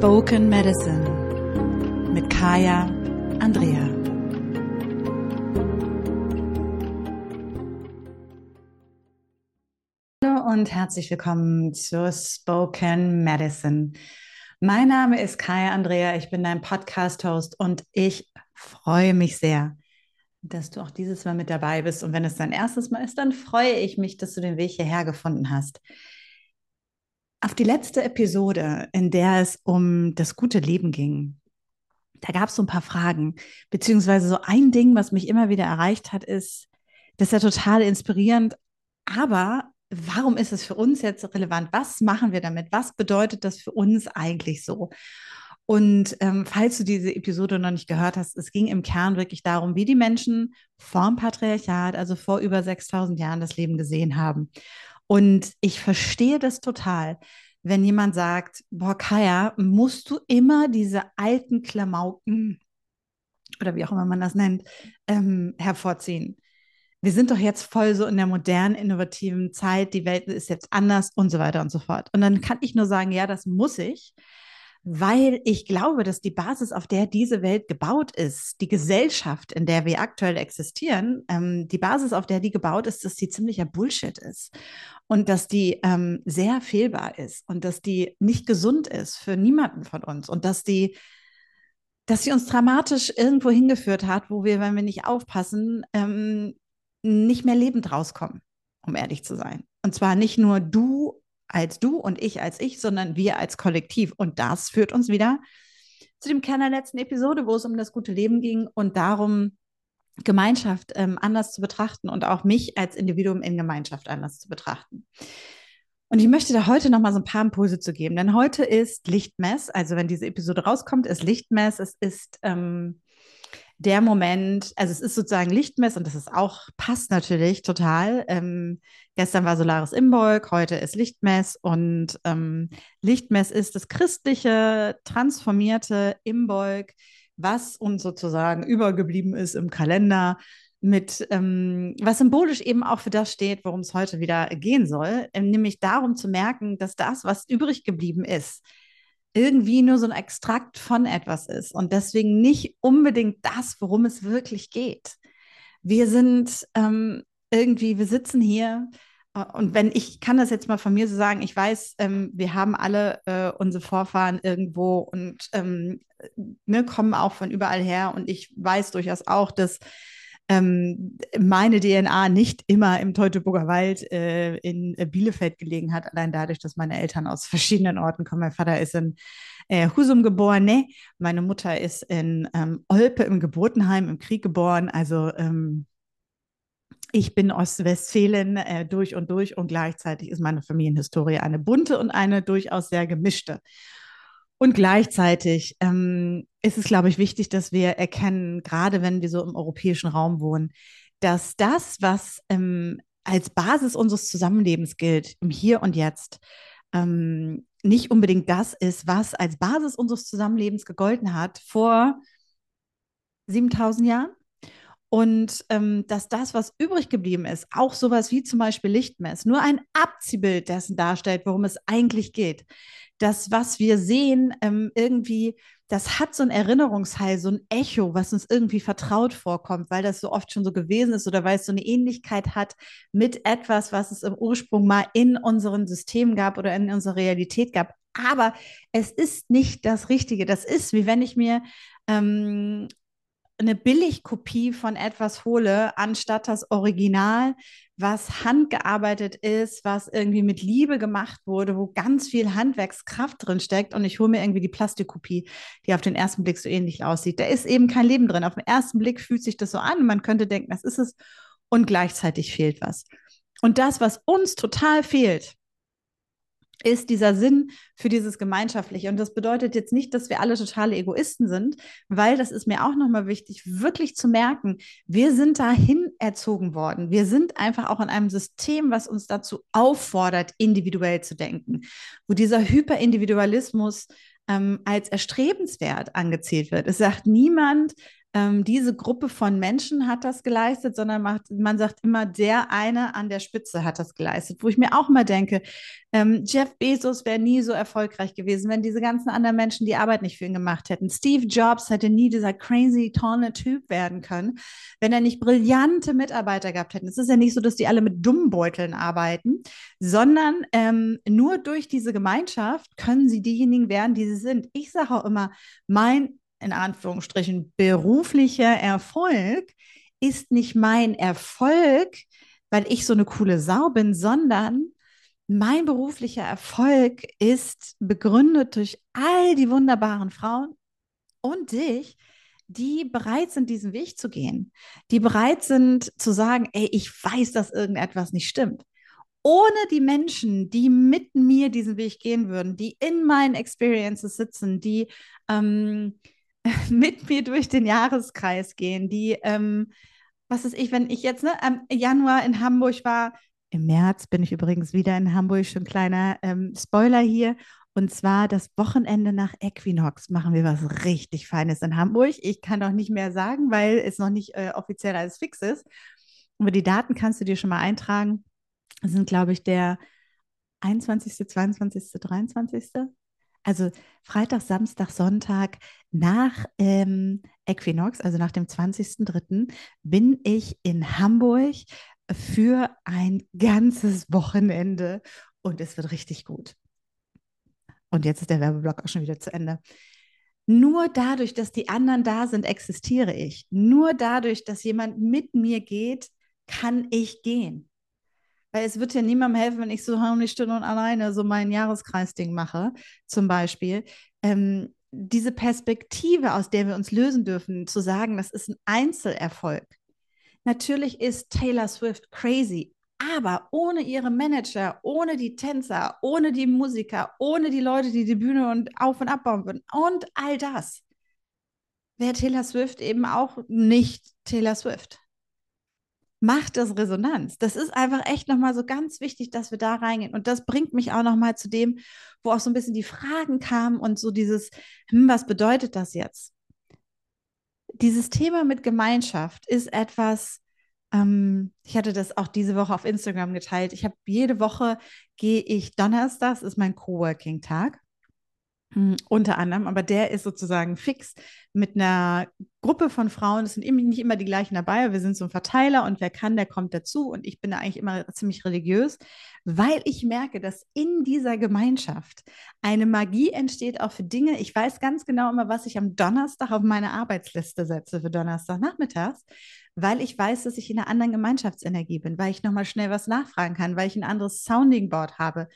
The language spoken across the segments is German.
Spoken Medicine mit Kaya Andrea. Hallo und herzlich willkommen zur Spoken Medicine. Mein Name ist Kaya Andrea, ich bin dein Podcast-Host und ich freue mich sehr, dass du auch dieses Mal mit dabei bist. Und wenn es dein erstes Mal ist, dann freue ich mich, dass du den Weg hierher gefunden hast auf die letzte Episode, in der es um das gute Leben ging. Da gab es so ein paar Fragen, beziehungsweise so ein Ding, was mich immer wieder erreicht hat, ist, das ist ja total inspirierend, aber warum ist es für uns jetzt relevant? Was machen wir damit? Was bedeutet das für uns eigentlich so? Und ähm, falls du diese Episode noch nicht gehört hast, es ging im Kern wirklich darum, wie die Menschen vorm Patriarchat, also vor über 6000 Jahren, das Leben gesehen haben. Und ich verstehe das total, wenn jemand sagt, boah, Kaya, musst du immer diese alten Klamauken oder wie auch immer man das nennt, ähm, hervorziehen. Wir sind doch jetzt voll so in der modernen, innovativen Zeit, die Welt ist jetzt anders und so weiter und so fort. Und dann kann ich nur sagen, ja, das muss ich, weil ich glaube, dass die Basis, auf der diese Welt gebaut ist, die Gesellschaft, in der wir aktuell existieren, ähm, die Basis, auf der die gebaut ist, dass die ziemlicher Bullshit ist und dass die ähm, sehr fehlbar ist und dass die nicht gesund ist für niemanden von uns und dass die dass sie uns dramatisch irgendwo hingeführt hat, wo wir, wenn wir nicht aufpassen, ähm, nicht mehr lebend rauskommen, um ehrlich zu sein. Und zwar nicht nur du als du und ich als ich, sondern wir als Kollektiv. Und das führt uns wieder zu dem Kern der letzten Episode, wo es um das gute Leben ging und darum, Gemeinschaft ähm, anders zu betrachten und auch mich als Individuum in Gemeinschaft anders zu betrachten. Und ich möchte da heute noch mal so ein paar Impulse zu geben, denn heute ist Lichtmess, also wenn diese Episode rauskommt, ist Lichtmess, es ist ähm, der Moment, also es ist sozusagen Lichtmess und das ist auch, passt natürlich total. Ähm, gestern war Solaris Imbolg, heute ist Lichtmess und ähm, Lichtmess ist das christliche, transformierte Imbolg, was uns sozusagen übergeblieben ist im Kalender mit, ähm, was symbolisch eben auch für das steht, worum es heute wieder gehen soll, ähm, nämlich darum zu merken, dass das, was übrig geblieben ist, irgendwie nur so ein Extrakt von etwas ist und deswegen nicht unbedingt das, worum es wirklich geht. Wir sind ähm, irgendwie, wir sitzen hier äh, und wenn ich kann das jetzt mal von mir so sagen, ich weiß, ähm, wir haben alle äh, unsere Vorfahren irgendwo und ähm, ne, kommen auch von überall her und ich weiß durchaus auch, dass ähm, meine DNA nicht immer im Teutoburger Wald äh, in äh, Bielefeld gelegen hat, allein dadurch, dass meine Eltern aus verschiedenen Orten kommen. Mein Vater ist in äh, Husum geboren, ne? meine Mutter ist in ähm, Olpe im Geburtenheim im Krieg geboren, also ähm, ich bin Ostwestfalen äh, durch und durch und gleichzeitig ist meine Familienhistorie eine bunte und eine durchaus sehr gemischte. Und gleichzeitig ähm, ist es, glaube ich, wichtig, dass wir erkennen, gerade wenn wir so im europäischen Raum wohnen, dass das, was ähm, als Basis unseres Zusammenlebens gilt, im Hier und Jetzt, ähm, nicht unbedingt das ist, was als Basis unseres Zusammenlebens gegolten hat vor 7000 Jahren. Und ähm, dass das, was übrig geblieben ist, auch sowas wie zum Beispiel Lichtmess, nur ein Abziehbild dessen darstellt, worum es eigentlich geht das, was wir sehen, ähm, irgendwie, das hat so ein Erinnerungsheil, so ein Echo, was uns irgendwie vertraut vorkommt, weil das so oft schon so gewesen ist oder weil es so eine Ähnlichkeit hat mit etwas, was es im Ursprung mal in unserem System gab oder in unserer Realität gab. Aber es ist nicht das Richtige. Das ist, wie wenn ich mir ähm, eine Billigkopie von etwas hole, anstatt das Original, was handgearbeitet ist, was irgendwie mit Liebe gemacht wurde, wo ganz viel Handwerkskraft drin steckt und ich hole mir irgendwie die Plastikkopie, die auf den ersten Blick so ähnlich aussieht. Da ist eben kein Leben drin. Auf den ersten Blick fühlt sich das so an man könnte denken, das ist es und gleichzeitig fehlt was. Und das, was uns total fehlt, ist dieser Sinn für dieses Gemeinschaftliche. Und das bedeutet jetzt nicht, dass wir alle totale Egoisten sind, weil das ist mir auch nochmal wichtig, wirklich zu merken, wir sind dahin erzogen worden. Wir sind einfach auch in einem System, was uns dazu auffordert, individuell zu denken, wo dieser Hyperindividualismus ähm, als erstrebenswert angezählt wird. Es sagt niemand, ähm, diese Gruppe von Menschen hat das geleistet, sondern macht, man sagt immer, der eine an der Spitze hat das geleistet. Wo ich mir auch mal denke, ähm, Jeff Bezos wäre nie so erfolgreich gewesen, wenn diese ganzen anderen Menschen die Arbeit nicht für ihn gemacht hätten. Steve Jobs hätte nie dieser crazy, tolle Typ werden können, wenn er nicht brillante Mitarbeiter gehabt hätte. Es ist ja nicht so, dass die alle mit dummen Beuteln arbeiten, sondern ähm, nur durch diese Gemeinschaft können sie diejenigen werden, die sie sind. Ich sage auch immer, mein in Anführungsstrichen beruflicher Erfolg ist nicht mein Erfolg, weil ich so eine coole Sau bin, sondern mein beruflicher Erfolg ist begründet durch all die wunderbaren Frauen und dich, die bereit sind, diesen Weg zu gehen, die bereit sind zu sagen, ey, ich weiß, dass irgendetwas nicht stimmt. Ohne die Menschen, die mit mir diesen Weg gehen würden, die in meinen Experiences sitzen, die ähm, mit mir durch den Jahreskreis gehen, die, ähm, was ist ich, wenn ich jetzt ne, im Januar in Hamburg war, im März bin ich übrigens wieder in Hamburg, schon kleiner ähm, Spoiler hier. Und zwar das Wochenende nach Equinox machen wir was richtig Feines in Hamburg. Ich kann noch nicht mehr sagen, weil es noch nicht äh, offiziell alles fix ist. Aber die Daten kannst du dir schon mal eintragen. Das sind, glaube ich, der 21., 22., 23. Also Freitag, Samstag, Sonntag nach ähm, Equinox, also nach dem 20.03., bin ich in Hamburg für ein ganzes Wochenende und es wird richtig gut. Und jetzt ist der Werbeblock auch schon wieder zu Ende. Nur dadurch, dass die anderen da sind, existiere ich. Nur dadurch, dass jemand mit mir geht, kann ich gehen. Weil es wird ja niemandem helfen, wenn ich so Stunde und alleine so mein Jahreskreisding mache, zum Beispiel. Ähm, diese Perspektive, aus der wir uns lösen dürfen, zu sagen, das ist ein Einzelerfolg. Natürlich ist Taylor Swift crazy, aber ohne ihre Manager, ohne die Tänzer, ohne die Musiker, ohne die Leute, die die Bühne und auf und abbauen würden und all das, wäre Taylor Swift eben auch nicht Taylor Swift macht das Resonanz. Das ist einfach echt nochmal so ganz wichtig, dass wir da reingehen. Und das bringt mich auch nochmal zu dem, wo auch so ein bisschen die Fragen kamen und so dieses, hm, was bedeutet das jetzt? Dieses Thema mit Gemeinschaft ist etwas, ähm, ich hatte das auch diese Woche auf Instagram geteilt. Ich habe jede Woche gehe ich donnerstags, ist mein Coworking-Tag. Hm, unter anderem, aber der ist sozusagen fix mit einer Gruppe von Frauen. Es sind eben nicht immer die gleichen dabei, wir sind so ein Verteiler und wer kann, der kommt dazu. Und ich bin da eigentlich immer ziemlich religiös, weil ich merke, dass in dieser Gemeinschaft eine Magie entsteht, auch für Dinge. Ich weiß ganz genau immer, was ich am Donnerstag auf meine Arbeitsliste setze für Donnerstagnachmittags, weil ich weiß, dass ich in einer anderen Gemeinschaftsenergie bin, weil ich nochmal schnell was nachfragen kann, weil ich ein anderes Sounding Board habe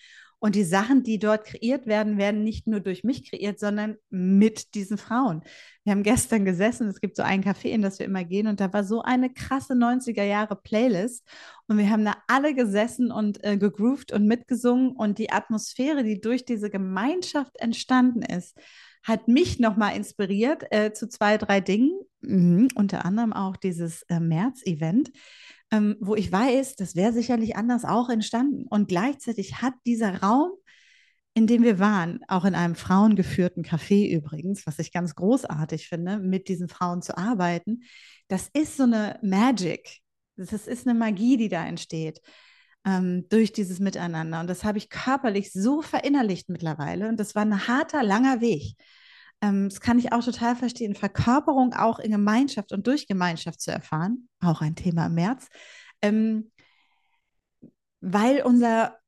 und die Sachen, die dort kreiert werden, werden nicht nur durch mich kreiert, sondern mit diesen Frauen. Wir haben gestern gesessen, es gibt so ein Café, in das wir immer gehen, und da war so eine krasse 90er Jahre Playlist. Und wir haben da alle gesessen und äh, gegroovt und mitgesungen. Und die Atmosphäre, die durch diese Gemeinschaft entstanden ist, hat mich nochmal inspiriert äh, zu zwei, drei Dingen, mhm, unter anderem auch dieses äh, März-Event ähm, wo ich weiß, das wäre sicherlich anders auch entstanden. Und gleichzeitig hat dieser Raum, in dem wir waren, auch in einem frauengeführten Café übrigens, was ich ganz großartig finde, mit diesen Frauen zu arbeiten, das ist so eine Magic. Das ist eine Magie, die da entsteht ähm, durch dieses Miteinander. Und das habe ich körperlich so verinnerlicht mittlerweile. Und das war ein harter, langer Weg. Ähm, das kann ich auch total verstehen. Verkörperung auch in Gemeinschaft und durch Gemeinschaft zu erfahren, auch ein Thema im März, ähm, weil unser,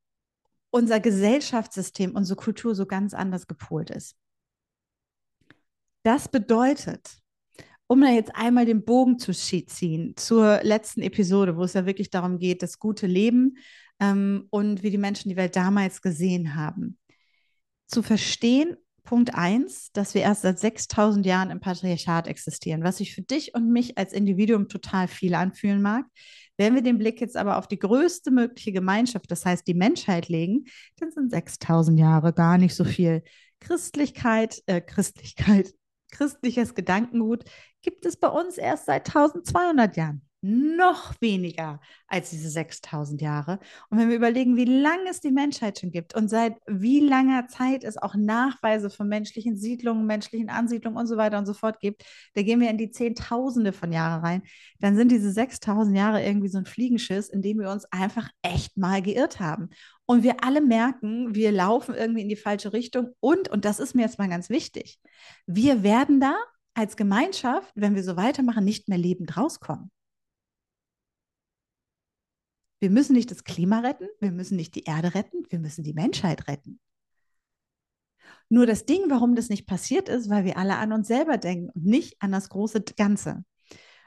unser Gesellschaftssystem, unsere Kultur so ganz anders gepolt ist. Das bedeutet, um da jetzt einmal den Bogen zu ziehen zur letzten Episode, wo es ja wirklich darum geht, das gute Leben ähm, und wie die Menschen die Welt damals gesehen haben, zu verstehen, Punkt eins, dass wir erst seit 6000 Jahren im Patriarchat existieren, was sich für dich und mich als Individuum total viel anfühlen mag. Wenn wir den Blick jetzt aber auf die größte mögliche Gemeinschaft, das heißt die Menschheit legen, dann sind 6000 Jahre gar nicht so viel. Christlichkeit, äh, Christlichkeit, christliches Gedankengut gibt es bei uns erst seit 1200 Jahren. Noch weniger als diese 6000 Jahre. Und wenn wir überlegen, wie lange es die Menschheit schon gibt und seit wie langer Zeit es auch Nachweise von menschlichen Siedlungen, menschlichen Ansiedlungen und so weiter und so fort gibt, da gehen wir in die Zehntausende von Jahren rein, dann sind diese 6000 Jahre irgendwie so ein Fliegenschiss, in dem wir uns einfach echt mal geirrt haben. Und wir alle merken, wir laufen irgendwie in die falsche Richtung. Und, und das ist mir jetzt mal ganz wichtig, wir werden da als Gemeinschaft, wenn wir so weitermachen, nicht mehr lebend rauskommen. Wir müssen nicht das Klima retten, wir müssen nicht die Erde retten, wir müssen die Menschheit retten. Nur das Ding, warum das nicht passiert ist, weil wir alle an uns selber denken und nicht an das große Ganze.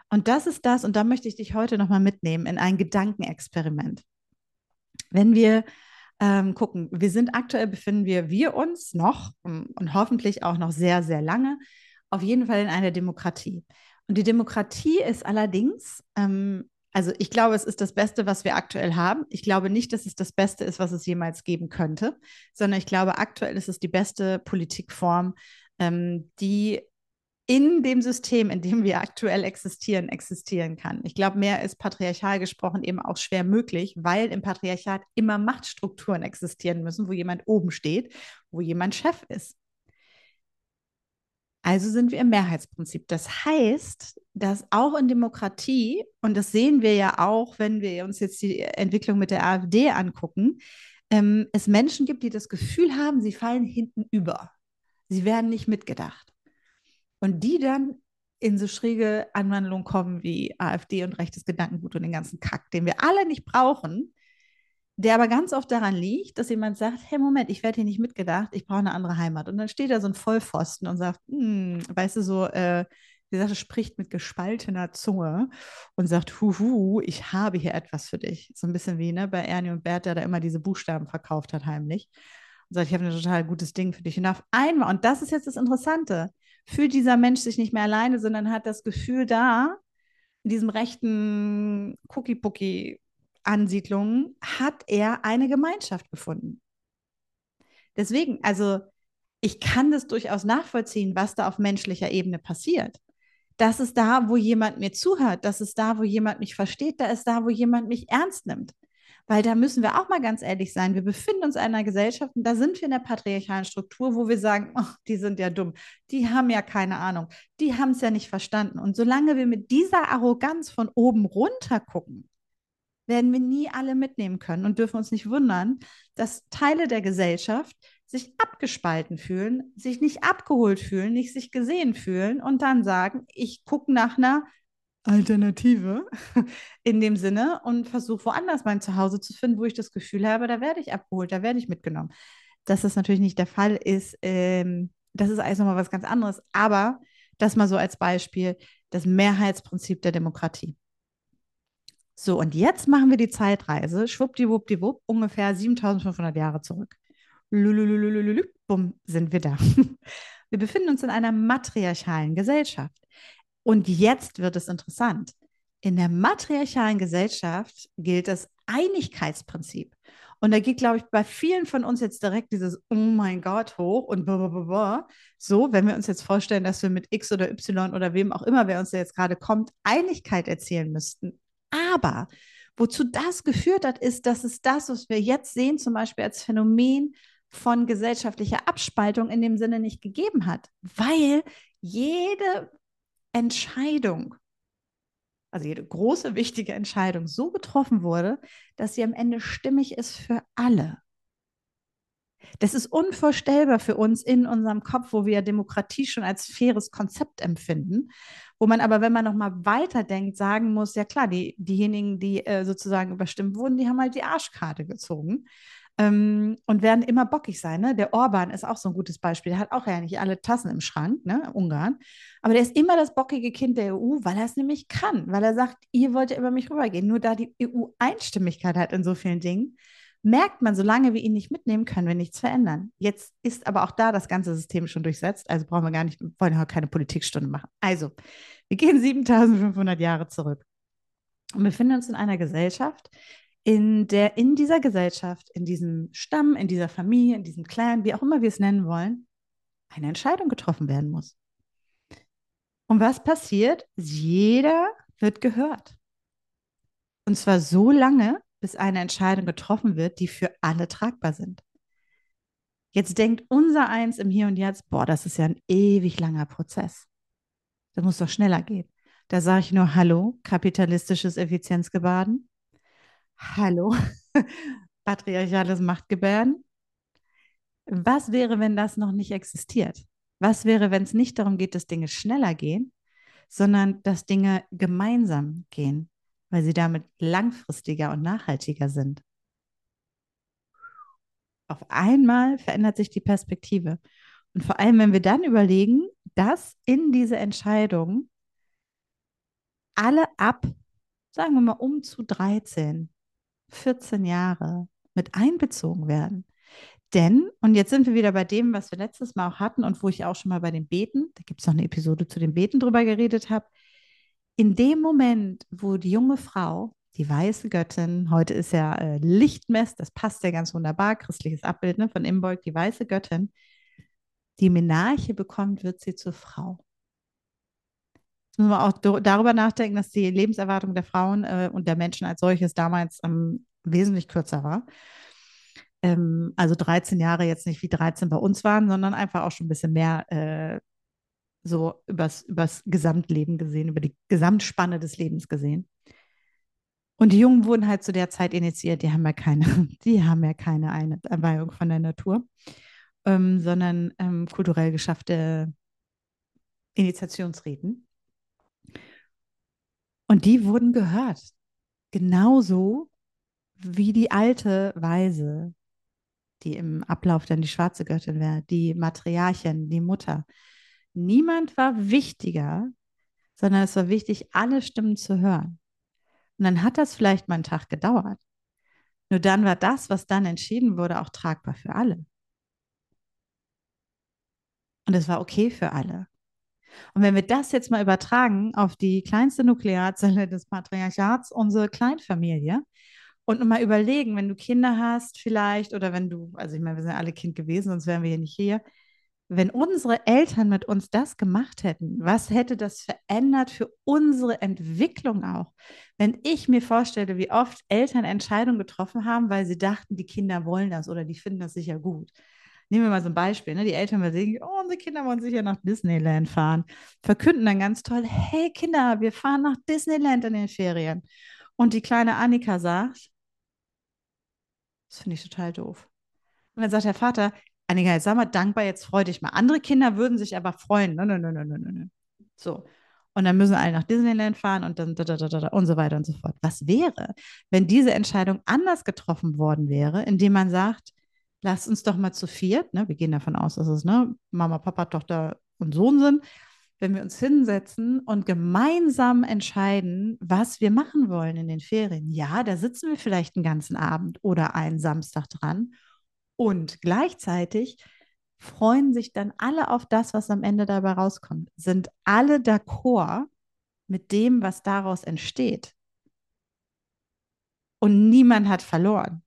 Und das ist das, und da möchte ich dich heute nochmal mitnehmen in ein Gedankenexperiment. Wenn wir ähm, gucken, wir sind aktuell, befinden wir, wir uns noch und hoffentlich auch noch sehr, sehr lange, auf jeden Fall in einer Demokratie. Und die Demokratie ist allerdings ähm, also ich glaube, es ist das Beste, was wir aktuell haben. Ich glaube nicht, dass es das Beste ist, was es jemals geben könnte, sondern ich glaube, aktuell ist es die beste Politikform, ähm, die in dem System, in dem wir aktuell existieren, existieren kann. Ich glaube, mehr ist patriarchal gesprochen eben auch schwer möglich, weil im Patriarchat immer Machtstrukturen existieren müssen, wo jemand oben steht, wo jemand Chef ist. Also sind wir im Mehrheitsprinzip. Das heißt, dass auch in Demokratie, und das sehen wir ja auch, wenn wir uns jetzt die Entwicklung mit der AfD angucken, ähm, es Menschen gibt, die das Gefühl haben, sie fallen hinten über. Sie werden nicht mitgedacht. Und die dann in so schräge Anwandlungen kommen wie AfD und rechtes Gedankengut und den ganzen Kack, den wir alle nicht brauchen, der aber ganz oft daran liegt, dass jemand sagt, hey Moment, ich werde hier nicht mitgedacht, ich brauche eine andere Heimat. Und dann steht da so ein Vollpfosten und sagt, hm, weißt du, so, äh, die Sache spricht mit gespaltener Zunge und sagt, huhu, ich habe hier etwas für dich. So ein bisschen wie ne, bei Ernie und Bert, der da immer diese Buchstaben verkauft hat, heimlich. Und sagt, ich habe ein total gutes Ding für dich. Und auf einmal, und das ist jetzt das Interessante, fühlt dieser Mensch sich nicht mehr alleine, sondern hat das Gefühl da, in diesem rechten Cookie-Pookie Ansiedlungen hat er eine Gemeinschaft gefunden. Deswegen, also ich kann das durchaus nachvollziehen, was da auf menschlicher Ebene passiert. Das ist da, wo jemand mir zuhört, das ist da, wo jemand mich versteht, da ist da, wo jemand mich ernst nimmt. Weil da müssen wir auch mal ganz ehrlich sein. Wir befinden uns in einer Gesellschaft und da sind wir in der patriarchalen Struktur, wo wir sagen, oh, die sind ja dumm, die haben ja keine Ahnung, die haben es ja nicht verstanden. Und solange wir mit dieser Arroganz von oben runter gucken, werden wir nie alle mitnehmen können und dürfen uns nicht wundern, dass Teile der Gesellschaft sich abgespalten fühlen, sich nicht abgeholt fühlen, nicht sich gesehen fühlen und dann sagen, ich gucke nach einer Alternative in dem Sinne und versuche woanders mein Zuhause zu finden, wo ich das Gefühl habe, da werde ich abgeholt, da werde ich mitgenommen. Dass das natürlich nicht der Fall ist, ähm, das ist alles nochmal was ganz anderes. Aber das mal so als Beispiel, das Mehrheitsprinzip der Demokratie. So, und jetzt machen wir die Zeitreise, schwuppdiwuppdiwupp, ungefähr 7500 Jahre zurück. Lulululululul, bumm, sind wir da. Wir befinden uns in einer matriarchalen Gesellschaft. Und jetzt wird es interessant. In der matriarchalen Gesellschaft gilt das Einigkeitsprinzip. Und da geht, glaube ich, bei vielen von uns jetzt direkt dieses Oh mein Gott hoch und blablabla. so, wenn wir uns jetzt vorstellen, dass wir mit X oder Y oder wem auch immer, wer uns da jetzt gerade kommt, Einigkeit erzählen müssten. Aber wozu das geführt hat, ist, dass es das, was wir jetzt sehen, zum Beispiel als Phänomen von gesellschaftlicher Abspaltung in dem Sinne nicht gegeben hat, weil jede Entscheidung, also jede große, wichtige Entscheidung so getroffen wurde, dass sie am Ende stimmig ist für alle. Das ist unvorstellbar für uns in unserem Kopf, wo wir Demokratie schon als faires Konzept empfinden, wo man aber, wenn man nochmal weiterdenkt, sagen muss, ja klar, die, diejenigen, die äh, sozusagen überstimmt wurden, die haben halt die Arschkarte gezogen ähm, und werden immer bockig sein. Ne? Der Orban ist auch so ein gutes Beispiel. Der hat auch ja nicht alle Tassen im Schrank, ne? Ungarn. Aber der ist immer das bockige Kind der EU, weil er es nämlich kann, weil er sagt, ihr wollt ja über mich rübergehen. Nur da die EU Einstimmigkeit hat in so vielen Dingen, merkt man, solange wir ihn nicht mitnehmen, können wir nichts verändern. Jetzt ist aber auch da das ganze System schon durchsetzt, also brauchen wir gar nicht, wollen wir keine Politikstunde machen. Also, wir gehen 7500 Jahre zurück und befinden uns in einer Gesellschaft, in der in dieser Gesellschaft, in diesem Stamm, in dieser Familie, in diesem Clan, wie auch immer wir es nennen wollen, eine Entscheidung getroffen werden muss. Und was passiert? Jeder wird gehört. Und zwar so lange, bis eine Entscheidung getroffen wird, die für alle tragbar sind. Jetzt denkt unser Eins im Hier und Jetzt, boah, das ist ja ein ewig langer Prozess. Das muss doch schneller gehen. Da sage ich nur Hallo, kapitalistisches Effizienzgebaden. Hallo, patriarchales Machtgebärden. Was wäre, wenn das noch nicht existiert? Was wäre, wenn es nicht darum geht, dass Dinge schneller gehen, sondern dass Dinge gemeinsam gehen, weil sie damit langfristiger und nachhaltiger sind? Auf einmal verändert sich die Perspektive. Und vor allem, wenn wir dann überlegen, dass in diese Entscheidung alle ab, sagen wir mal, um zu 13, 14 Jahre mit einbezogen werden. Denn, und jetzt sind wir wieder bei dem, was wir letztes Mal auch hatten und wo ich auch schon mal bei den Beten, da gibt es noch eine Episode zu den Beten drüber geredet habe, in dem Moment, wo die junge Frau, die weiße Göttin, heute ist ja äh, Lichtmess, das passt ja ganz wunderbar, christliches Abbild ne, von Imbolg, die weiße Göttin, die Menarche bekommt, wird sie zur Frau. Jetzt müssen wir auch darüber nachdenken, dass die Lebenserwartung der Frauen äh, und der Menschen als solches damals ähm, wesentlich kürzer war. Ähm, also 13 Jahre jetzt nicht wie 13 bei uns waren, sondern einfach auch schon ein bisschen mehr äh, so übers, übers Gesamtleben gesehen, über die Gesamtspanne des Lebens gesehen. Und die Jungen wurden halt zu der Zeit initiiert, die haben ja keine, die haben ja keine Einweihung von der Natur, ähm, sondern ähm, kulturell geschaffte Initiationsriten. Und die wurden gehört. Genauso wie die alte Weise, die im Ablauf dann die schwarze Göttin wäre, die Matriarchin, die Mutter. Niemand war wichtiger, sondern es war wichtig, alle Stimmen zu hören. Und dann hat das vielleicht mal einen Tag gedauert. Nur dann war das, was dann entschieden wurde, auch tragbar für alle. Und es war okay für alle. Und wenn wir das jetzt mal übertragen auf die kleinste Nuklearzelle des Patriarchats, unsere Kleinfamilie, und mal überlegen, wenn du Kinder hast vielleicht oder wenn du, also ich meine, wir sind alle Kind gewesen, sonst wären wir hier nicht hier, wenn unsere Eltern mit uns das gemacht hätten, was hätte das verändert für unsere Entwicklung auch? Wenn ich mir vorstelle, wie oft Eltern Entscheidungen getroffen haben, weil sie dachten, die Kinder wollen das oder die finden das sicher gut. Nehmen wir mal so ein Beispiel, ne? Die Eltern überlegen, oh, unsere Kinder wollen sicher nach Disneyland fahren, verkünden dann ganz toll, hey Kinder, wir fahren nach Disneyland in den Ferien. Und die kleine Annika sagt, das finde ich total doof. Und dann sagt der Vater, Annika, jetzt sag mal dankbar, jetzt freu dich mal. Andere Kinder würden sich aber freuen. Nein, nein, nein, nein, nein, nein. So. Und dann müssen alle nach Disneyland fahren und dann da, da, da, und so weiter und so fort. Was wäre, wenn diese Entscheidung anders getroffen worden wäre, indem man sagt, lasst uns doch mal zu viert, ne, wir gehen davon aus, dass es ne, Mama, Papa, Tochter und Sohn sind, wenn wir uns hinsetzen und gemeinsam entscheiden, was wir machen wollen in den Ferien. Ja, da sitzen wir vielleicht einen ganzen Abend oder einen Samstag dran und gleichzeitig freuen sich dann alle auf das, was am Ende dabei rauskommt. Sind alle d'accord mit dem, was daraus entsteht. Und niemand hat verloren.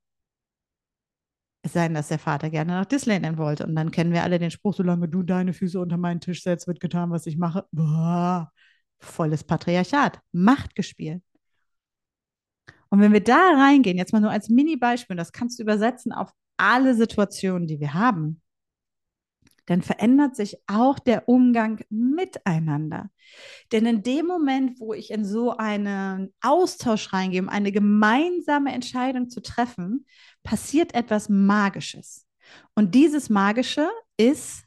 Es sei denn, dass der Vater gerne nach Disneyland wollte. Und dann kennen wir alle den Spruch, solange du deine Füße unter meinen Tisch setzt, wird getan, was ich mache. Boah, volles Patriarchat, Macht gespielt. Und wenn wir da reingehen, jetzt mal nur als Mini-Beispiel, das kannst du übersetzen auf alle Situationen, die wir haben, dann verändert sich auch der Umgang miteinander. Denn in dem Moment, wo ich in so einen Austausch reingehe, um eine gemeinsame Entscheidung zu treffen, passiert etwas Magisches. Und dieses Magische ist,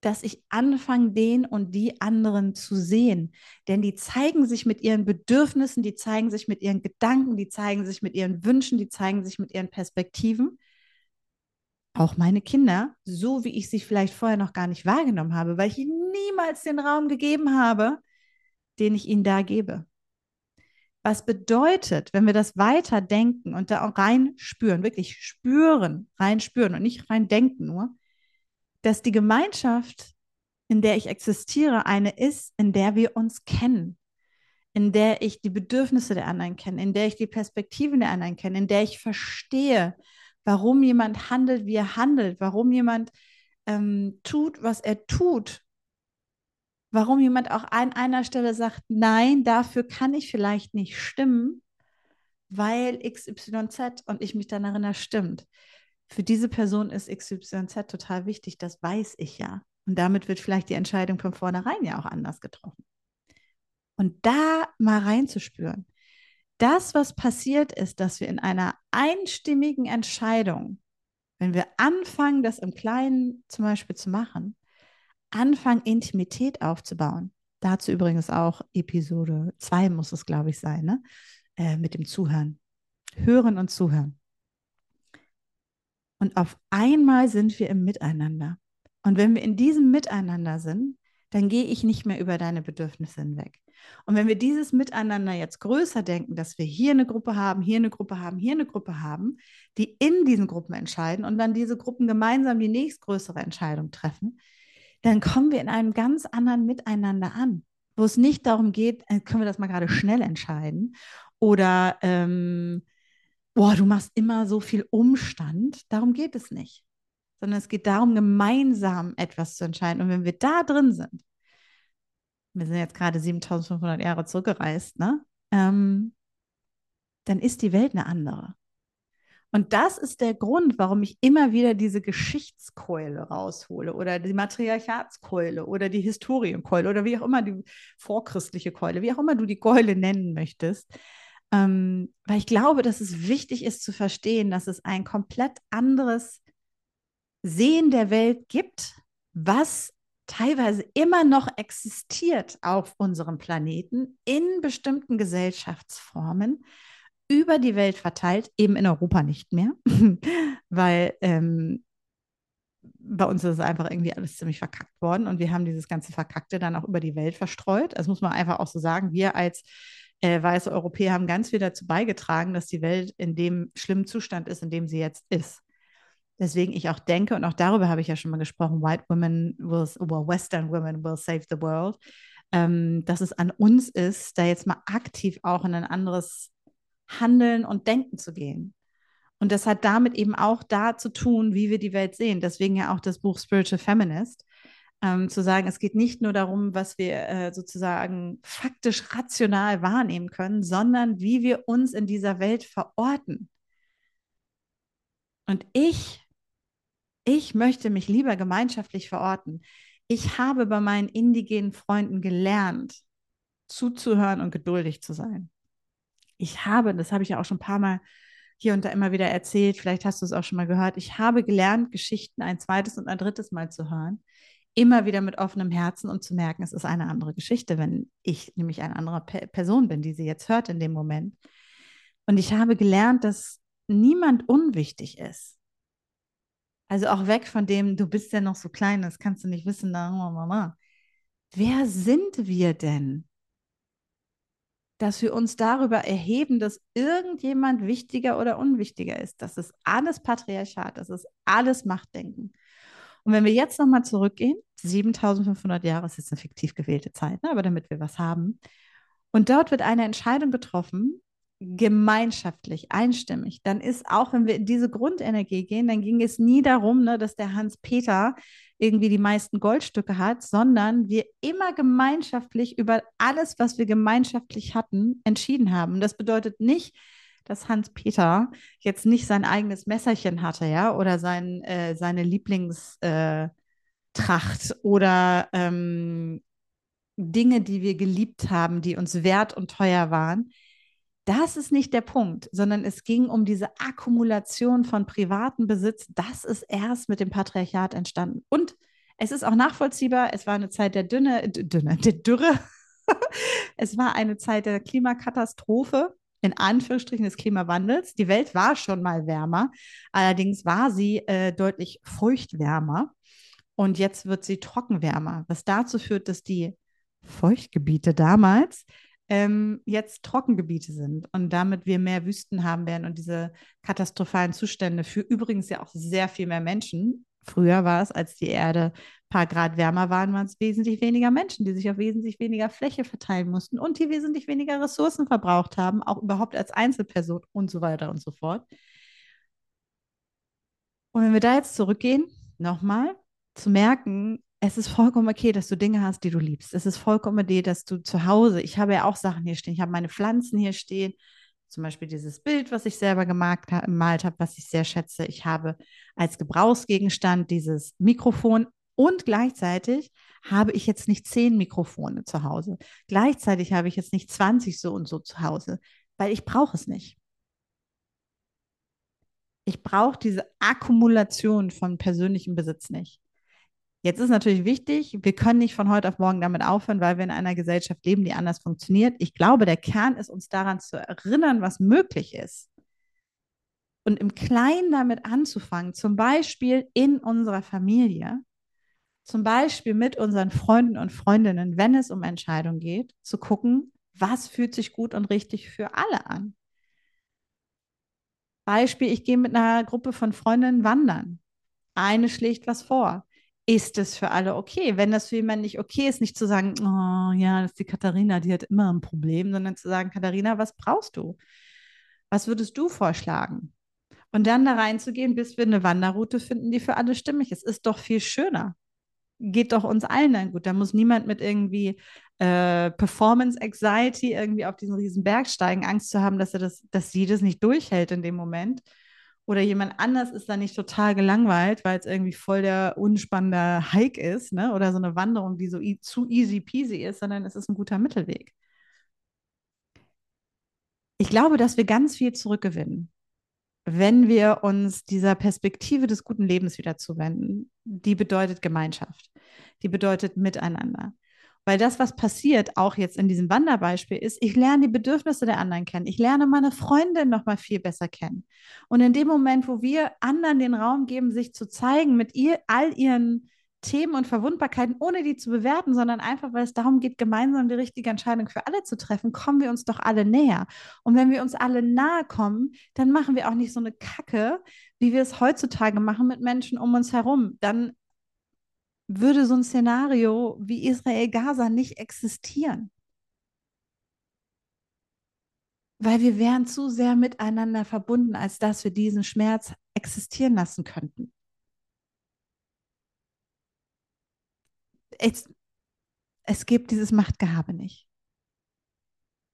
dass ich anfange, den und die anderen zu sehen. Denn die zeigen sich mit ihren Bedürfnissen, die zeigen sich mit ihren Gedanken, die zeigen sich mit ihren Wünschen, die zeigen sich mit ihren Perspektiven auch meine Kinder, so wie ich sie vielleicht vorher noch gar nicht wahrgenommen habe, weil ich ihnen niemals den Raum gegeben habe, den ich ihnen da gebe. Was bedeutet, wenn wir das weiter denken und da auch rein spüren, wirklich spüren, rein spüren und nicht rein denken nur, dass die Gemeinschaft, in der ich existiere, eine ist, in der wir uns kennen, in der ich die Bedürfnisse der anderen kenne, in der ich die Perspektiven der anderen kenne, in der ich verstehe, warum jemand handelt, wie er handelt, warum jemand ähm, tut, was er tut, warum jemand auch an einer Stelle sagt, nein, dafür kann ich vielleicht nicht stimmen, weil XYZ und ich mich dann erinnere, stimmt. Für diese Person ist XYZ total wichtig, das weiß ich ja. Und damit wird vielleicht die Entscheidung von vornherein ja auch anders getroffen. Und da mal reinzuspüren. Das, was passiert ist, dass wir in einer einstimmigen Entscheidung, wenn wir anfangen, das im Kleinen zum Beispiel zu machen, anfangen, Intimität aufzubauen. Dazu übrigens auch Episode 2 muss es, glaube ich, sein, ne? Äh, mit dem Zuhören. Hören und zuhören. Und auf einmal sind wir im Miteinander. Und wenn wir in diesem Miteinander sind, dann gehe ich nicht mehr über deine Bedürfnisse hinweg. Und wenn wir dieses Miteinander jetzt größer denken, dass wir hier eine Gruppe haben, hier eine Gruppe haben, hier eine Gruppe haben, die in diesen Gruppen entscheiden und dann diese Gruppen gemeinsam die nächstgrößere Entscheidung treffen, dann kommen wir in einem ganz anderen Miteinander an, wo es nicht darum geht, äh, können wir das mal gerade schnell entscheiden oder ähm, boah, du machst immer so viel Umstand. Darum geht es nicht, sondern es geht darum, gemeinsam etwas zu entscheiden. Und wenn wir da drin sind, wir sind jetzt gerade 7500 Jahre zurückgereist, ne? Ähm, dann ist die Welt eine andere. Und das ist der Grund, warum ich immer wieder diese Geschichtskeule raushole oder die Matriarchatskeule oder die Historienkeule oder wie auch immer die vorchristliche Keule, wie auch immer du die Keule nennen möchtest. Ähm, weil ich glaube, dass es wichtig ist zu verstehen, dass es ein komplett anderes Sehen der Welt gibt, was teilweise immer noch existiert auf unserem Planeten in bestimmten Gesellschaftsformen über die Welt verteilt, eben in Europa nicht mehr, weil ähm, bei uns ist es einfach irgendwie alles ziemlich verkackt worden und wir haben dieses ganze Verkackte dann auch über die Welt verstreut. Das muss man einfach auch so sagen. Wir als äh, weiße Europäer haben ganz viel dazu beigetragen, dass die Welt in dem schlimmen Zustand ist, in dem sie jetzt ist. Deswegen ich auch denke, und auch darüber habe ich ja schon mal gesprochen, White Women will, well, Western Women will save the world, ähm, dass es an uns ist, da jetzt mal aktiv auch in ein anderes Handeln und Denken zu gehen. Und das hat damit eben auch da zu tun, wie wir die Welt sehen. Deswegen ja auch das Buch Spiritual Feminist, ähm, zu sagen, es geht nicht nur darum, was wir äh, sozusagen faktisch rational wahrnehmen können, sondern wie wir uns in dieser Welt verorten. Und ich, ich möchte mich lieber gemeinschaftlich verorten. Ich habe bei meinen indigenen Freunden gelernt, zuzuhören und geduldig zu sein. Ich habe, das habe ich ja auch schon ein paar Mal hier und da immer wieder erzählt, vielleicht hast du es auch schon mal gehört, ich habe gelernt, Geschichten ein zweites und ein drittes Mal zu hören, immer wieder mit offenem Herzen und zu merken, es ist eine andere Geschichte, wenn ich nämlich eine andere Pe Person bin, die sie jetzt hört in dem Moment. Und ich habe gelernt, dass niemand unwichtig ist. Also auch weg von dem, du bist ja noch so klein, das kannst du nicht wissen. Mama. Wer sind wir denn? Dass wir uns darüber erheben, dass irgendjemand wichtiger oder unwichtiger ist. Das ist alles Patriarchat, das ist alles Machtdenken. Und wenn wir jetzt nochmal zurückgehen, 7500 Jahre ist jetzt eine fiktiv gewählte Zeit, ne? aber damit wir was haben. Und dort wird eine Entscheidung getroffen, gemeinschaftlich, einstimmig. Dann ist auch, wenn wir in diese Grundenergie gehen, dann ging es nie darum, ne, dass der Hans-Peter irgendwie die meisten Goldstücke hat, sondern wir immer gemeinschaftlich über alles, was wir gemeinschaftlich hatten, entschieden haben. Das bedeutet nicht, dass Hans-Peter jetzt nicht sein eigenes Messerchen hatte, ja, oder sein, äh, seine Lieblingstracht äh, oder ähm, Dinge, die wir geliebt haben, die uns wert und teuer waren. Das ist nicht der Punkt, sondern es ging um diese Akkumulation von privaten Besitz. Das ist erst mit dem Patriarchat entstanden. Und es ist auch nachvollziehbar, es war eine Zeit der Dünne, Dünne, der Dürre. es war eine Zeit der Klimakatastrophe in Anführungsstrichen des Klimawandels. Die Welt war schon mal wärmer, allerdings war sie äh, deutlich feuchtwärmer und jetzt wird sie trockenwärmer, was dazu führt, dass die Feuchtgebiete damals ähm, jetzt Trockengebiete sind und damit wir mehr Wüsten haben werden und diese katastrophalen Zustände für übrigens ja auch sehr viel mehr Menschen Früher war es, als die Erde ein paar Grad wärmer waren, waren es wesentlich weniger Menschen, die sich auf wesentlich weniger Fläche verteilen mussten und die wesentlich weniger Ressourcen verbraucht haben, auch überhaupt als Einzelperson und so weiter und so fort. Und wenn wir da jetzt zurückgehen, nochmal zu merken, es ist vollkommen okay, dass du Dinge hast, die du liebst. Es ist vollkommen okay, dass du zu Hause, ich habe ja auch Sachen hier stehen, ich habe meine Pflanzen hier stehen, Zum Beispiel dieses Bild, was ich selber gemalt, gemalt habe, was ich sehr schätze. Ich habe als Gebrauchsgegenstand dieses Mikrofon und gleichzeitig habe ich jetzt nicht zehn Mikrofone zu Hause. Gleichzeitig habe ich jetzt nicht 20 so und so zu Hause, weil ich brauche es nicht. Ich brauche diese Akkumulation von persönlichem Besitz nicht. Jetzt ist natürlich wichtig, wir können nicht von heute auf morgen damit aufhören, weil wir in einer Gesellschaft leben, die anders funktioniert. Ich glaube, der Kern ist, uns daran zu erinnern, was möglich ist. Und im Kleinen damit anzufangen, zum Beispiel in unserer Familie, zum Beispiel mit unseren Freunden und Freundinnen, wenn es um Entscheidungen geht, zu gucken, was fühlt sich gut und richtig für alle an. Beispiel, ich gehe mit einer Gruppe von Freundinnen wandern. Eine schlägt was vor. Ist es für alle okay? Wenn das für jemanden nicht okay ist, nicht zu sagen, oh ja, das ist die Katharina, die hat immer ein Problem, sondern zu sagen, Katharina, was brauchst du? Was würdest du vorschlagen? Und dann da reinzugehen, bis wir eine Wanderroute finden, die für alle stimmig ist, ist doch viel schöner geht doch uns allen dann gut. Da muss niemand mit irgendwie äh, Performance Anxiety irgendwie auf diesen riesen Berg steigen, Angst zu haben, dass er das, dass sie das nicht durchhält in dem Moment. Oder jemand anders ist da nicht total gelangweilt, weil es irgendwie voll der unspannende Hike ist, ne? Oder so eine Wanderung, die so e zu easy peasy ist, sondern es ist ein guter Mittelweg. Ich glaube, dass wir ganz viel zurückgewinnen wenn wir uns dieser Perspektive des guten Lebens wieder zuwenden, die bedeutet Gemeinschaft, die bedeutet Miteinander. Weil das, was passiert, auch jetzt in diesem Wanderbeispiel, ist, ich lerne die Bedürfnisse der anderen kennen. Ich lerne meine Freundin noch mal viel besser kennen. Und in dem Moment, wo wir anderen den Raum geben, sich zu zeigen mit ihr, all ihren Themen und Verwundbarkeiten, ohne die zu bewerten, sondern einfach, weil es darum geht, gemeinsam die richtige Entscheidung für alle zu treffen, kommen wir uns doch alle näher. Und wenn wir uns alle nahe kommen, dann machen wir auch nicht so eine Kacke, wie wir es heutzutage machen mit Menschen um uns herum. Dann würde so ein Szenario wie Israel-Gaza nicht existieren. Weil wir wären zu sehr miteinander verbunden, als dass wir diesen Schmerz existieren lassen könnten. es, es gibt dieses Machtgehabe nicht.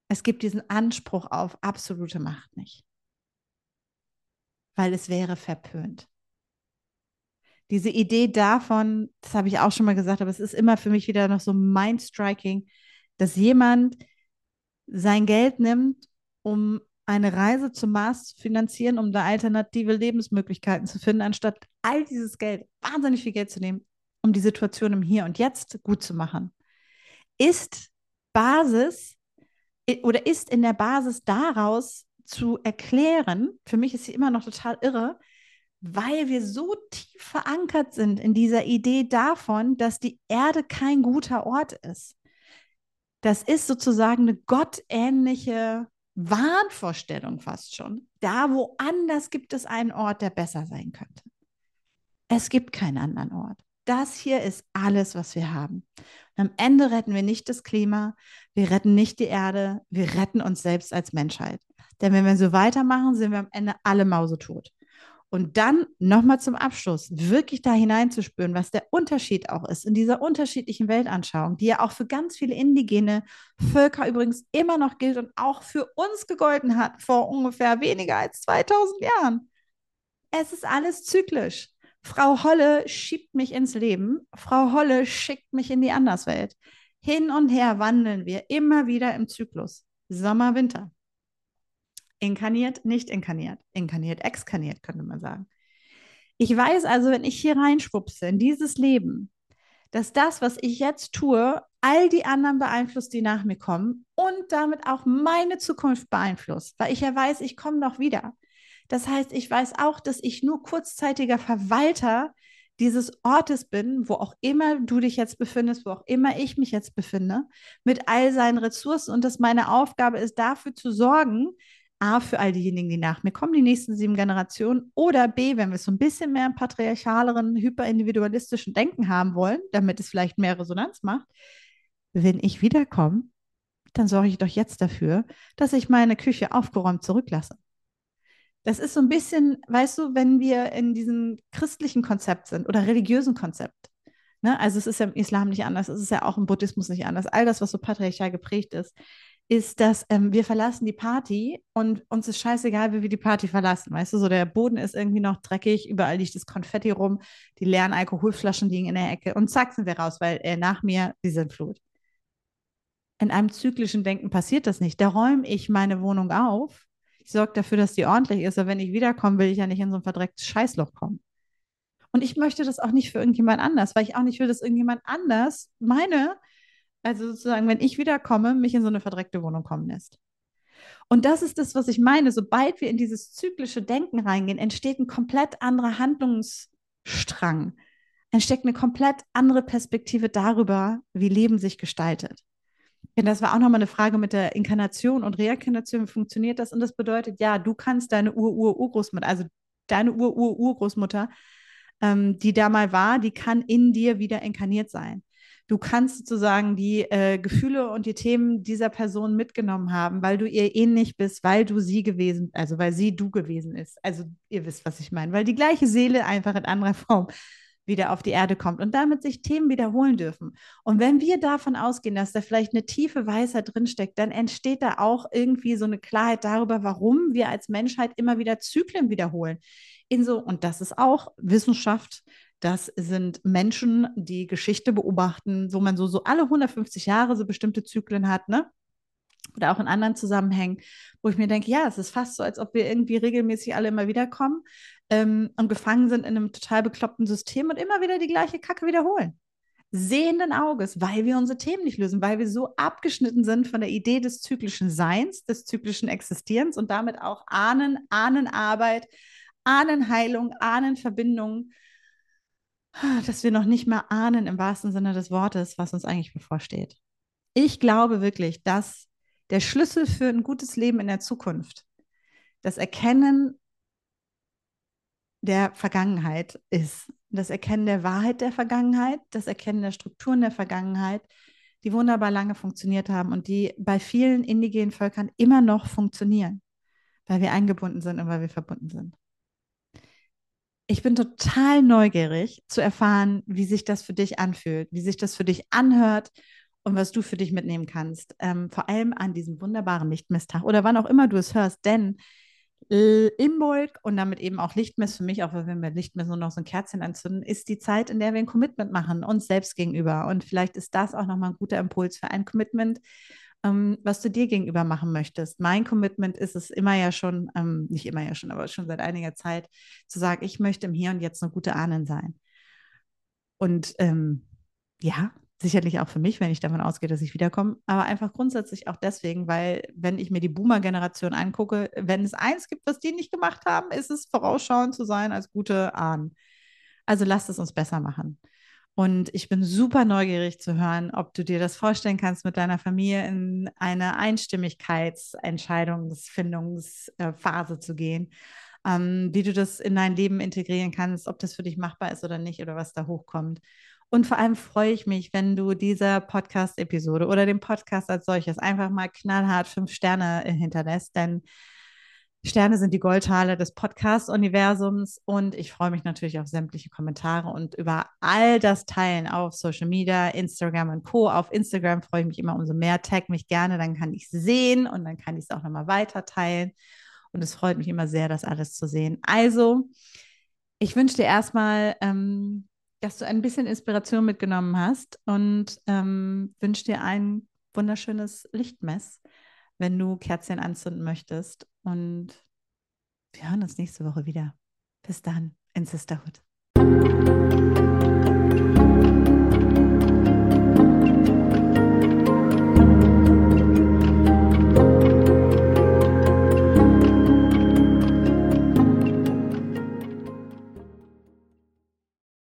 Es gibt diesen Anspruch auf absolute Macht nicht. Weil es wäre verpönt. Diese Idee davon, das habe ich auch schon mal gesagt, aber es ist immer für mich wieder noch so mind-striking, dass jemand sein Geld nimmt, um eine Reise zum Mars zu finanzieren, um da alternative Lebensmöglichkeiten zu finden, anstatt all dieses Geld, wahnsinnig viel Geld zu nehmen, um die Situation im Hier und Jetzt gut zu machen, ist Basis oder ist in der Basis daraus zu erklären, für mich ist sie immer noch total irre, weil wir so tief verankert sind in dieser Idee davon, dass die Erde kein guter Ort ist. Das ist sozusagen eine gottähnliche Wahnvorstellung fast schon. Da woanders gibt es einen Ort, der besser sein könnte. Es gibt keinen anderen Ort das hier ist alles, was wir haben. Und am Ende retten wir nicht das Klima, wir retten nicht die Erde, wir retten uns selbst als Menschheit. Denn wenn wir so weitermachen, sind wir am Ende alle mausetot. Und dann nochmal zum Abschluss, wirklich da hineinzuspüren, was der Unterschied auch ist in dieser unterschiedlichen Weltanschauung, die ja auch für ganz viele indigene Völker übrigens immer noch gilt und auch für uns gegolten hat vor ungefähr weniger als 2000 Jahren. Es ist alles zyklisch. Frau Holle schiebt mich ins Leben, Frau Holle schickt mich in die Anderswelt. Hin und her wandeln wir immer wieder im Zyklus. Sommer, Winter. Inkarniert, nicht inkarniert. Inkarniert, exkarniert, könnte man sagen. Ich weiß also, wenn ich hier reinschwupse in dieses Leben, dass das, was ich jetzt tue, all die anderen beeinflusst, die nach mir kommen und damit auch meine Zukunft beeinflusst, weil ich ja weiß, ich komme noch wieder. Das heißt, ich weiß auch, dass ich nur kurzzeitiger Verwalter dieses Ortes bin, wo auch immer du dich jetzt befindest, wo auch immer ich mich jetzt befinde, mit all seinen Ressourcen und dass meine Aufgabe ist, dafür zu sorgen, A, für all diejenigen, die nach mir kommen, die nächsten sieben Generationen, oder B, wenn wir so ein bisschen mehr patriarchaleren, hyperindividualistischen Denken haben wollen, damit es vielleicht mehr Resonanz macht, wenn ich wiederkomme, dann sorge ich doch jetzt dafür, dass ich meine Küche aufgeräumt zurücklasse. Das ist so ein bisschen, weißt du, wenn wir in diesem christlichen Konzept sind oder religiösen Konzept. Ne? Also es ist ja im Islam nicht anders, es ist ja auch im Buddhismus nicht anders. All das, was so patriarchal geprägt ist. Ist, dass ähm, wir verlassen die Party und uns ist scheißegal, wie wir die Party verlassen. Weißt du, so der Boden ist irgendwie noch dreckig, überall liegt das Konfetti rum, die leeren Alkoholflaschen liegen in der Ecke und zack sind wir raus, weil äh, nach mir die Flut. In einem zyklischen Denken passiert das nicht. Da räume ich meine Wohnung auf. Ich sorge dafür, dass die ordentlich ist. Aber wenn ich wiederkomme, will ich ja nicht in so ein verdrecktes Scheißloch kommen. Und ich möchte das auch nicht für irgendjemand anders, weil ich auch nicht will, dass irgendjemand anders meine also sozusagen, wenn ich wiederkomme, mich in so eine verdreckte Wohnung kommen lässt. Und das ist das, was ich meine. Sobald wir in dieses zyklische Denken reingehen, entsteht ein komplett anderer Handlungsstrang. Entsteckt eine komplett andere Perspektive darüber, wie Leben sich gestaltet. Denn das war auch nochmal eine Frage mit der Inkarnation und Reinkarnation. Wie funktioniert das? Und das bedeutet, ja, du kannst deine Ur-Ur-Urgroßmutter, also deine Ur-Ur-Urgroßmutter, ähm, die da mal war, die kann in dir wieder inkarniert sein. Du kannst sozusagen die äh, Gefühle und die Themen dieser Person mitgenommen haben, weil du ihr ähnlich bist, weil du sie gewesen, also weil sie du gewesen ist. Also ihr wisst, was ich meine, weil die gleiche Seele einfach in anderer Form wieder auf die Erde kommt und damit sich Themen wiederholen dürfen. Und wenn wir davon ausgehen, dass da vielleicht eine tiefe Weisheit drinsteckt, dann entsteht da auch irgendwie so eine Klarheit darüber, warum wir als Menschheit immer wieder Zyklen wiederholen. In so, und das ist auch Wissenschaft, das sind Menschen, die Geschichte beobachten, wo man so, so alle 150 Jahre so bestimmte Zyklen hat, ne? Oder auch in anderen Zusammenhängen, wo ich mir denke, ja, es ist fast so, als ob wir irgendwie regelmäßig alle immer wieder kommen ähm, und gefangen sind in einem total bekloppten System und immer wieder die gleiche Kacke wiederholen sehenden Auges, weil wir unsere Themen nicht lösen, weil wir so abgeschnitten sind von der Idee des zyklischen Seins, des zyklischen Existierens und damit auch Ahnen, Ahnenarbeit, Ahnenheilung, Ahnenverbindung dass wir noch nicht mal ahnen im wahrsten Sinne des Wortes, was uns eigentlich bevorsteht. Ich glaube wirklich, dass der Schlüssel für ein gutes Leben in der Zukunft das Erkennen der Vergangenheit ist. Das Erkennen der Wahrheit der Vergangenheit, das Erkennen der Strukturen der Vergangenheit, die wunderbar lange funktioniert haben und die bei vielen indigenen Völkern immer noch funktionieren, weil wir eingebunden sind und weil wir verbunden sind ich bin total neugierig zu erfahren, wie sich das für dich anfühlt, wie sich das für dich anhört und was du für dich mitnehmen kannst. Ähm, vor allem an diesem wunderbaren Lichtmisstag oder wann auch immer du es hörst, denn Imbolg und damit eben auch Lichtmess für mich, auch wenn wir Lichtmess nur noch so ein Kerzchen anzünden, ist die Zeit, in der wir ein Commitment machen, uns selbst gegenüber. Und vielleicht ist das auch nochmal ein guter Impuls für ein Commitment, ähm, was du dir gegenüber machen möchtest. Mein Commitment ist es immer ja schon, ähm, nicht immer ja schon, aber schon seit einiger Zeit, zu sagen, ich möchte im Hier und Jetzt eine gute Ahnen sein. Und ähm, ja, sicherlich auch für mich, wenn ich davon ausgehe, dass ich wiederkomme, aber einfach grundsätzlich auch deswegen, weil wenn ich mir die Boomer-Generation angucke, wenn es eins gibt, was die nicht gemacht haben, ist es vorausschauend zu sein als gute Ahnen. Also lasst es uns besser machen. Und ich bin super neugierig zu hören, ob du dir das vorstellen kannst, mit deiner Familie in eine Einstimmigkeitsentscheidungsfindungsphase zu gehen, ähm, wie du das in dein Leben integrieren kannst, ob das für dich machbar ist oder nicht oder was da hochkommt. Und vor allem freue ich mich, wenn du dieser Podcast-Episode oder dem Podcast als solches einfach mal knallhart fünf Sterne hinterlässt, denn Sterne sind die Goldhalle des Podcast-Universums und ich freue mich natürlich auf sämtliche Kommentare und über all das Teilen auf Social Media, Instagram und Co. Auf Instagram freue ich mich immer umso mehr. Tag mich gerne, dann kann ich sehen und dann kann ich es auch nochmal weiter teilen. Und es freut mich immer sehr, das alles zu sehen. Also, ich wünsche dir erstmal, ähm, dass du ein bisschen Inspiration mitgenommen hast und ähm, wünsche dir ein wunderschönes Lichtmess wenn du Kerzchen anzünden möchtest. Und wir hören uns nächste Woche wieder. Bis dann in Sisterhood.